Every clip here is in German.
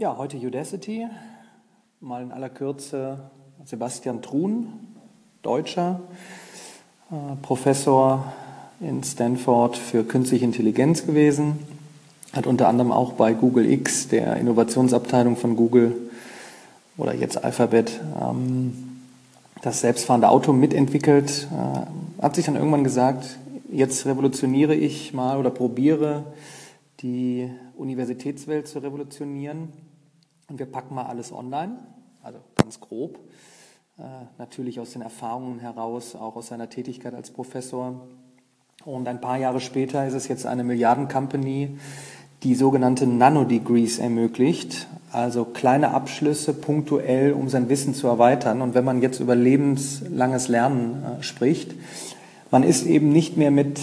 Ja, heute Udacity. Mal in aller Kürze. Sebastian Truhn, Deutscher, äh, Professor in Stanford für künstliche Intelligenz gewesen, hat unter anderem auch bei Google X, der Innovationsabteilung von Google oder jetzt Alphabet, ähm, das selbstfahrende Auto mitentwickelt, äh, hat sich dann irgendwann gesagt, jetzt revolutioniere ich mal oder probiere die Universitätswelt zu revolutionieren und wir packen mal alles online, also ganz grob, äh, natürlich aus den Erfahrungen heraus, auch aus seiner Tätigkeit als Professor. Und ein paar Jahre später ist es jetzt eine Milliarden-Company, die sogenannte Nanodegrees ermöglicht, also kleine Abschlüsse punktuell, um sein Wissen zu erweitern. Und wenn man jetzt über lebenslanges Lernen äh, spricht, man ist eben nicht mehr mit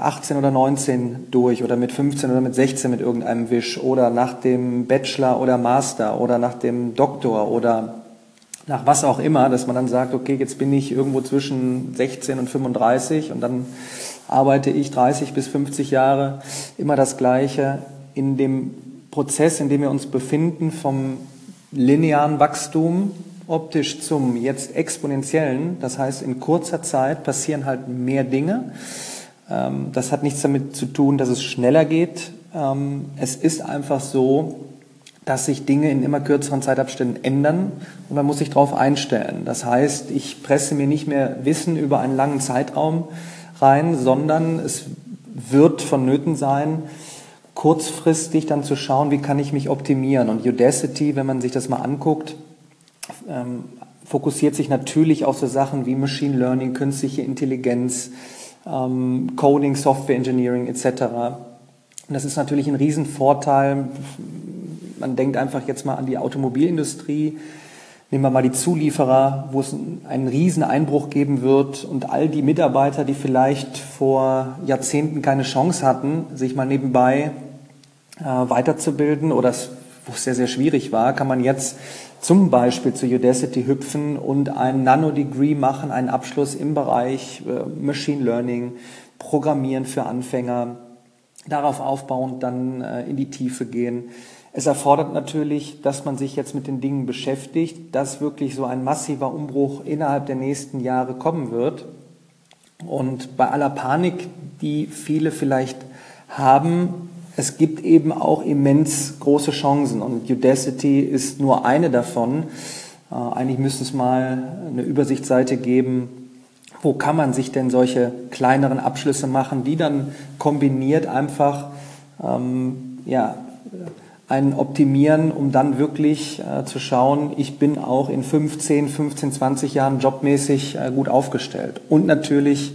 18 äh, oder 19 durch oder mit 15 oder mit 16 mit irgendeinem Wisch oder nach dem Bachelor oder Master oder nach dem Doktor oder nach was auch immer, dass man dann sagt, okay, jetzt bin ich irgendwo zwischen 16 und 35 und dann arbeite ich 30 bis 50 Jahre. Immer das Gleiche. In dem Prozess, in dem wir uns befinden vom linearen Wachstum optisch zum jetzt exponentiellen. Das heißt, in kurzer Zeit passieren halt mehr Dinge. Ähm, das hat nichts damit zu tun, dass es schneller geht. Ähm, es ist einfach so, dass sich Dinge in immer kürzeren Zeitabständen ändern und man muss sich darauf einstellen. Das heißt, ich presse mir nicht mehr Wissen über einen langen Zeitraum rein, sondern es wird vonnöten sein, kurzfristig dann zu schauen, wie kann ich mich optimieren. Und Udacity, wenn man sich das mal anguckt, ähm, fokussiert sich natürlich auf so Sachen wie Machine Learning, künstliche Intelligenz, ähm, Coding, Software Engineering etc. Und das ist natürlich ein Riesenvorteil. Man denkt einfach jetzt mal an die Automobilindustrie. Nehmen wir mal die Zulieferer, wo es einen riesen Einbruch geben wird und all die Mitarbeiter, die vielleicht vor Jahrzehnten keine Chance hatten, sich mal nebenbei äh, weiterzubilden oder wo es sehr, sehr schwierig war, kann man jetzt zum Beispiel zu Udacity hüpfen und ein Nano-Degree machen, einen Abschluss im Bereich äh, Machine Learning, Programmieren für Anfänger, darauf aufbauend dann äh, in die Tiefe gehen. Es erfordert natürlich, dass man sich jetzt mit den Dingen beschäftigt, dass wirklich so ein massiver Umbruch innerhalb der nächsten Jahre kommen wird. Und bei aller Panik, die viele vielleicht haben, es gibt eben auch immens große Chancen und Udacity ist nur eine davon. Äh, eigentlich müsste es mal eine Übersichtsseite geben, wo kann man sich denn solche kleineren Abschlüsse machen, die dann kombiniert einfach ähm, ja, einen optimieren, um dann wirklich äh, zu schauen, ich bin auch in 15, 15, 20 Jahren jobmäßig äh, gut aufgestellt. Und natürlich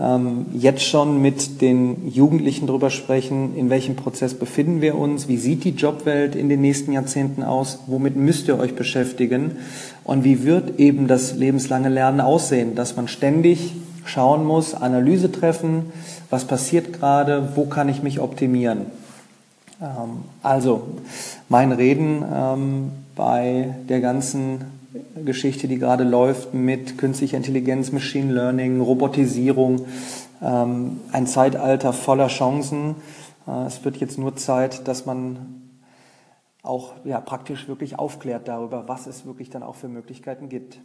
ähm, jetzt schon mit den Jugendlichen darüber sprechen, in welchem Prozess befinden wir uns, wie sieht die Jobwelt in den nächsten Jahrzehnten aus, womit müsst ihr euch beschäftigen und wie wird eben das lebenslange Lernen aussehen, dass man ständig schauen muss, Analyse treffen, was passiert gerade, wo kann ich mich optimieren. Ähm, also mein Reden ähm, bei der ganzen Geschichte, die gerade läuft mit künstlicher Intelligenz, Machine Learning, Robotisierung, ähm, ein Zeitalter voller Chancen. Äh, es wird jetzt nur Zeit, dass man auch ja, praktisch wirklich aufklärt darüber, was es wirklich dann auch für Möglichkeiten gibt.